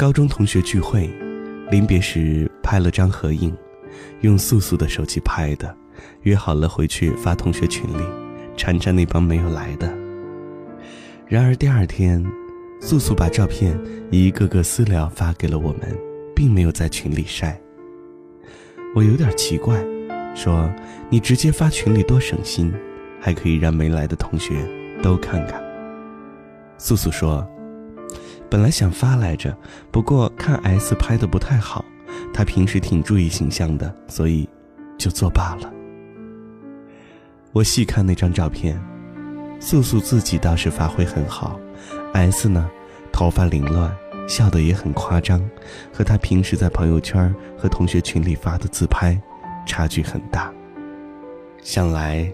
高中同学聚会，临别时拍了张合影，用素素的手机拍的，约好了回去发同学群里，缠着那帮没有来的。然而第二天，素素把照片一个个私聊发给了我们，并没有在群里晒。我有点奇怪，说：“你直接发群里多省心，还可以让没来的同学都看看。”素素说。本来想发来着，不过看 S 拍的不太好，他平时挺注意形象的，所以就作罢了。我细看那张照片，素素自己倒是发挥很好，S 呢，头发凌乱，笑得也很夸张，和他平时在朋友圈和同学群里发的自拍差距很大。想来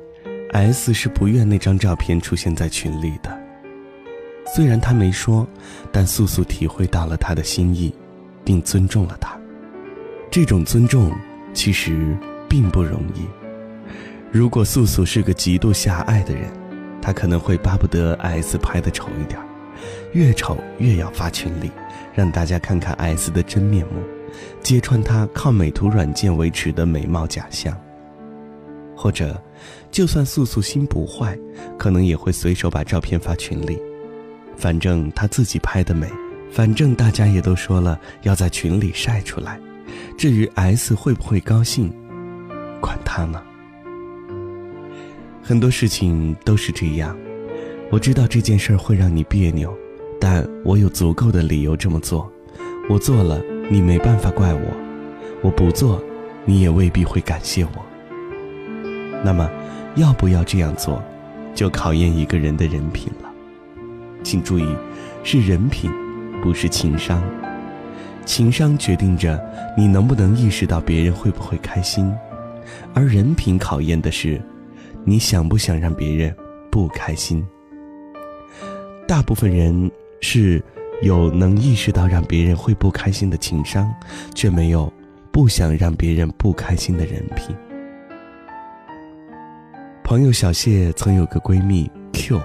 ，S 是不愿那张照片出现在群里的。虽然他没说，但素素体会到了他的心意，并尊重了他。这种尊重其实并不容易。如果素素是个极度狭隘的人，他可能会巴不得 S 拍的丑一点，越丑越要发群里，让大家看看 S 的真面目，揭穿他靠美图软件维持的美貌假象。或者，就算素素心不坏，可能也会随手把照片发群里。反正他自己拍的美，反正大家也都说了要在群里晒出来。至于 S 会不会高兴，管他呢。很多事情都是这样，我知道这件事会让你别扭，但我有足够的理由这么做。我做了，你没办法怪我；我不做，你也未必会感谢我。那么，要不要这样做，就考验一个人的人品了。请注意，是人品，不是情商。情商决定着你能不能意识到别人会不会开心，而人品考验的是，你想不想让别人不开心。大部分人是有能意识到让别人会不开心的情商，却没有不想让别人不开心的人品。朋友小谢曾有个闺蜜 Q。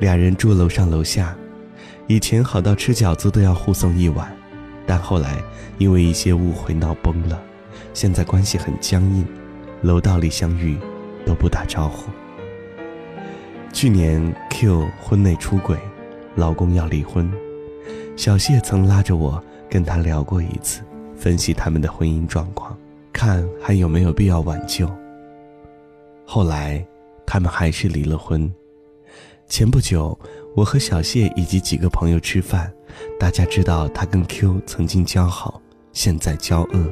俩人住楼上楼下，以前好到吃饺子都要互送一碗，但后来因为一些误会闹崩了，现在关系很僵硬，楼道里相遇都不打招呼。去年 Q 婚内出轨，老公要离婚，小谢曾拉着我跟他聊过一次，分析他们的婚姻状况，看还有没有必要挽救。后来他们还是离了婚。前不久，我和小谢以及几个朋友吃饭，大家知道他跟 Q 曾经交好，现在交恶，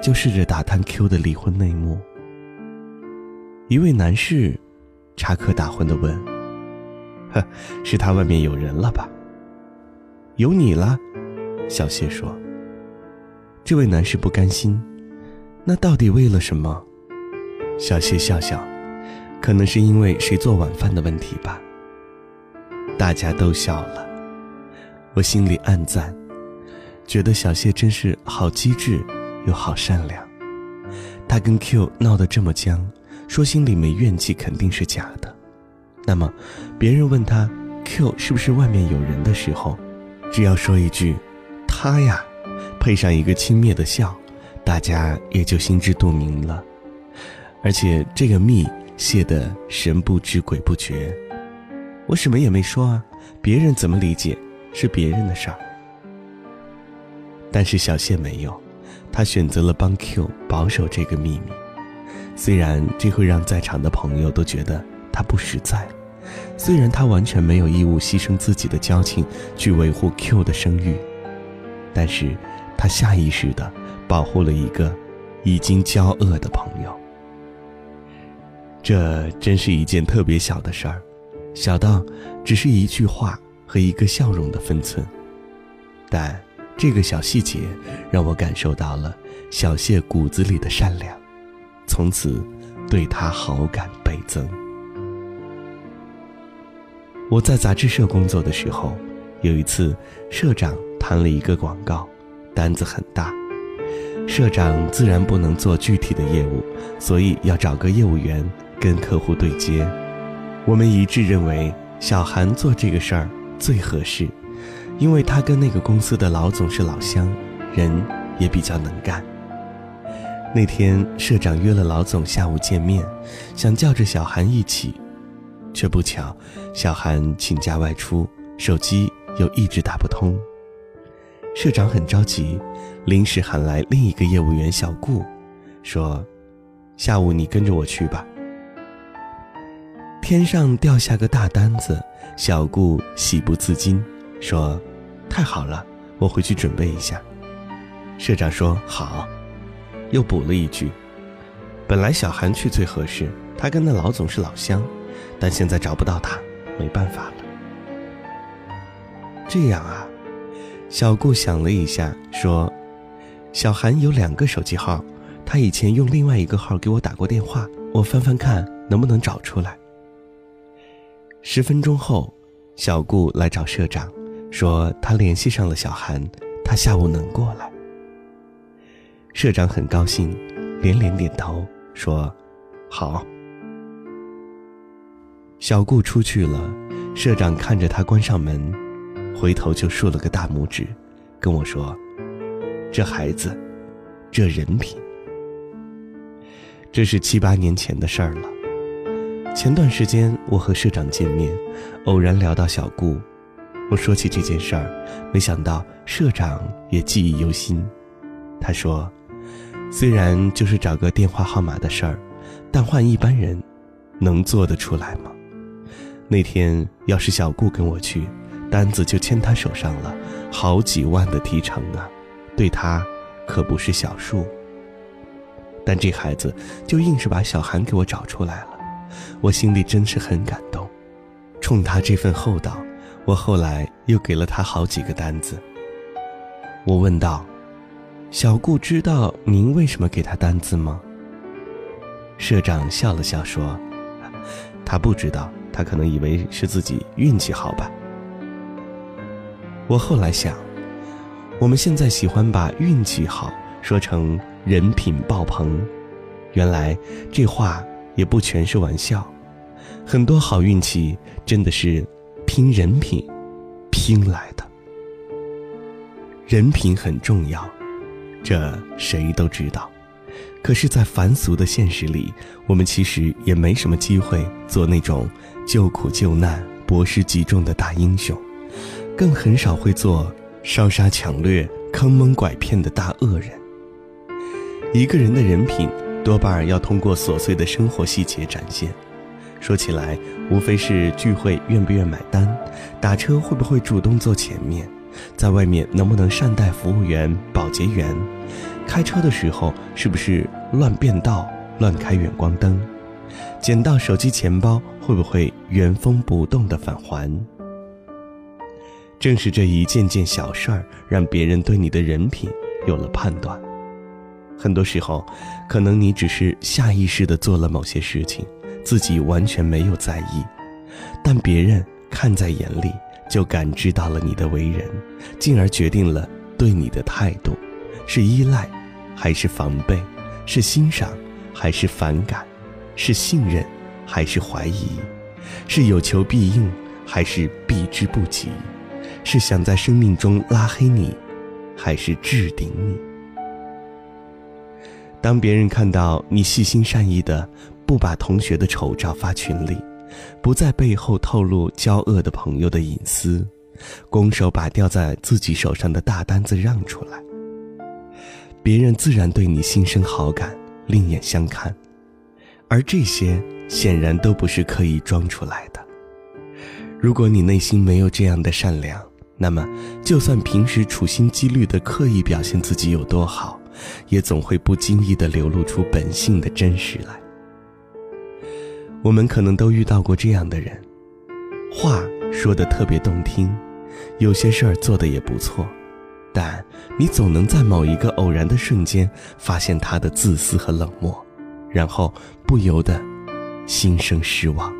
就试着打探 Q 的离婚内幕。一位男士插科打诨地问：“呵，是他外面有人了吧？”“有你了。”小谢说。这位男士不甘心：“那到底为了什么？”小谢笑笑：“可能是因为谁做晚饭的问题吧。”大家都笑了，我心里暗赞，觉得小谢真是好机智又好善良。他跟 Q 闹得这么僵，说心里没怨气肯定是假的。那么，别人问他 Q 是不是外面有人的时候，只要说一句“他呀”，配上一个轻蔑的笑，大家也就心知肚明了。而且这个密泄得神不知鬼不觉。我什么也没说啊，别人怎么理解是别人的事儿。但是小谢没有，他选择了帮 Q 保守这个秘密。虽然这会让在场的朋友都觉得他不实在，虽然他完全没有义务牺牲自己的交情去维护 Q 的声誉，但是他下意识的保护了一个已经交恶的朋友。这真是一件特别小的事儿。小到只是一句话和一个笑容的分寸，但这个小细节让我感受到了小谢骨子里的善良，从此对他好感倍增。我在杂志社工作的时候，有一次社长谈了一个广告，单子很大，社长自然不能做具体的业务，所以要找个业务员跟客户对接。我们一致认为小韩做这个事儿最合适，因为他跟那个公司的老总是老乡，人也比较能干。那天社长约了老总下午见面，想叫着小韩一起，却不巧小韩请假外出，手机又一直打不通。社长很着急，临时喊来另一个业务员小顾，说：“下午你跟着我去吧。”天上掉下个大单子，小顾喜不自禁，说：“太好了，我回去准备一下。”社长说：“好。”又补了一句：“本来小韩去最合适，他跟那老总是老乡，但现在找不到他，没办法了。”这样啊，小顾想了一下，说：“小韩有两个手机号，他以前用另外一个号给我打过电话，我翻翻看能不能找出来。”十分钟后，小顾来找社长，说他联系上了小韩，他下午能过来。社长很高兴，连连点头说：“好。”小顾出去了，社长看着他关上门，回头就竖了个大拇指，跟我说：“这孩子，这人品。”这是七八年前的事儿了。前段时间我和社长见面，偶然聊到小顾，我说起这件事儿，没想到社长也记忆犹新。他说：“虽然就是找个电话号码的事儿，但换一般人，能做得出来吗？那天要是小顾跟我去，单子就牵他手上了，好几万的提成啊，对他可不是小数。但这孩子就硬是把小韩给我找出来了。”我心里真是很感动，冲他这份厚道，我后来又给了他好几个单子。我问道：“小顾知道您为什么给他单子吗？”社长笑了笑说：“他不知道，他可能以为是自己运气好吧。”我后来想，我们现在喜欢把运气好说成人品爆棚，原来这话。也不全是玩笑，很多好运气真的是拼人品拼来的。人品很重要，这谁都知道。可是，在凡俗的现实里，我们其实也没什么机会做那种救苦救难、博施济众的大英雄，更很少会做烧杀抢掠、坑蒙拐骗的大恶人。一个人的人品。多半要通过琐碎的生活细节展现。说起来，无非是聚会愿不愿买单，打车会不会主动坐前面，在外面能不能善待服务员、保洁员，开车的时候是不是乱变道、乱开远光灯，捡到手机、钱包会不会原封不动的返还。正是这一件件小事儿，让别人对你的人品有了判断。很多时候，可能你只是下意识地做了某些事情，自己完全没有在意，但别人看在眼里，就感知到了你的为人，进而决定了对你的态度：是依赖，还是防备；是欣赏，还是反感；是信任，还是怀疑；是有求必应，还是避之不及；是想在生命中拉黑你，还是置顶你。当别人看到你细心善意的不把同学的丑照发群里，不在背后透露交恶的朋友的隐私，拱手把掉在自己手上的大单子让出来，别人自然对你心生好感，另眼相看。而这些显然都不是刻意装出来的。如果你内心没有这样的善良，那么就算平时处心积虑的刻意表现自己有多好。也总会不经意地流露出本性的真实来。我们可能都遇到过这样的人，话说的特别动听，有些事儿做的也不错，但你总能在某一个偶然的瞬间发现他的自私和冷漠，然后不由得心生失望。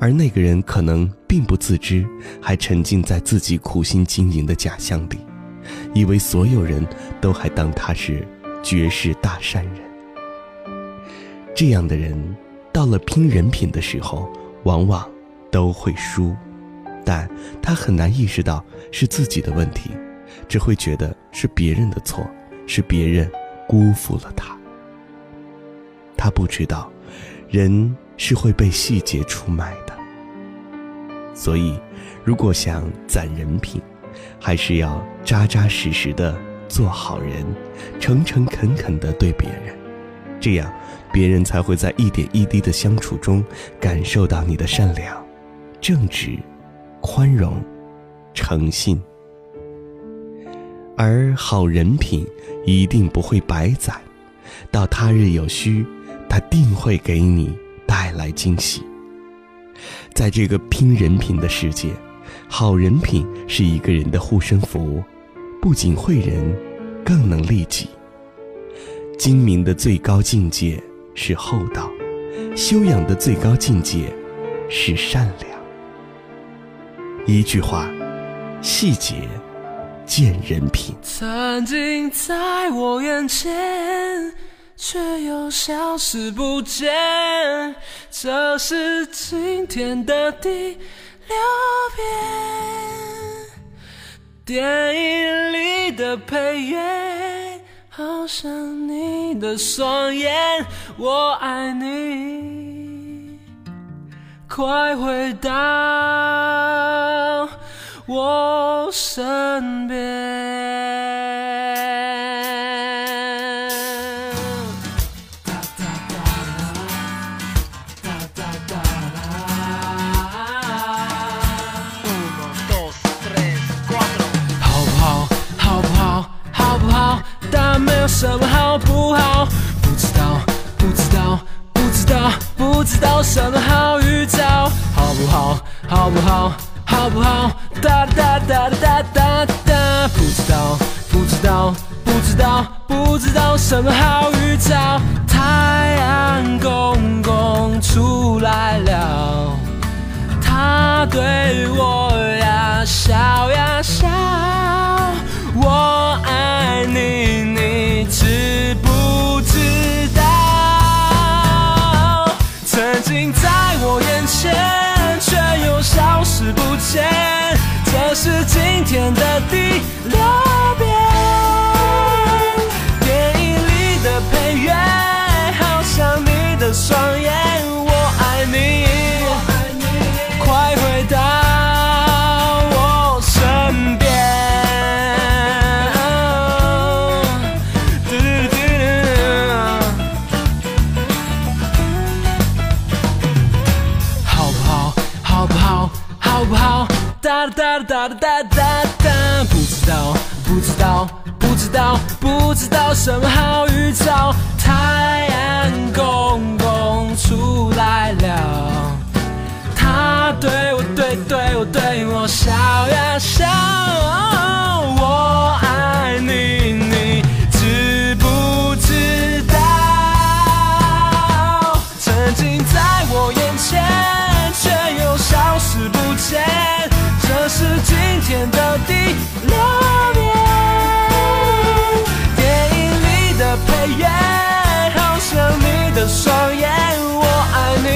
而那个人可能并不自知，还沉浸在自己苦心经营的假象里。以为所有人都还当他是绝世大善人，这样的人，到了拼人品的时候，往往都会输。但他很难意识到是自己的问题，只会觉得是别人的错，是别人辜负了他。他不知道，人是会被细节出卖的。所以，如果想攒人品，还是要扎扎实实的做好人，诚诚恳恳的对别人，这样，别人才会在一点一滴的相处中感受到你的善良、正直、宽容、诚信。而好人品一定不会白攒，到他日有需，他定会给你带来惊喜。在这个拼人品的世界，好人品是一个人的护身符，不仅惠人，更能利己。精明的最高境界是厚道，修养的最高境界是善良。一句话，细节见人品。曾经在我眼前。却又消失不见，这是今天的第六遍。电影里的配乐，好像你的双眼，我爱你，快回到我身边。什么好不好？不知道，不知道，不知道，不知道什么好预兆？好不好？好不好？好不好？哒哒哒哒哒哒，不知道，不知道，不知道，不知道什么好预兆？太阳公公出来了，他对对我对我对我笑呀笑，我爱你，你知不知道？曾经在我眼前，却又消失不见。这是今天的第六遍，电影里的配乐，好像你的双眼，我爱你，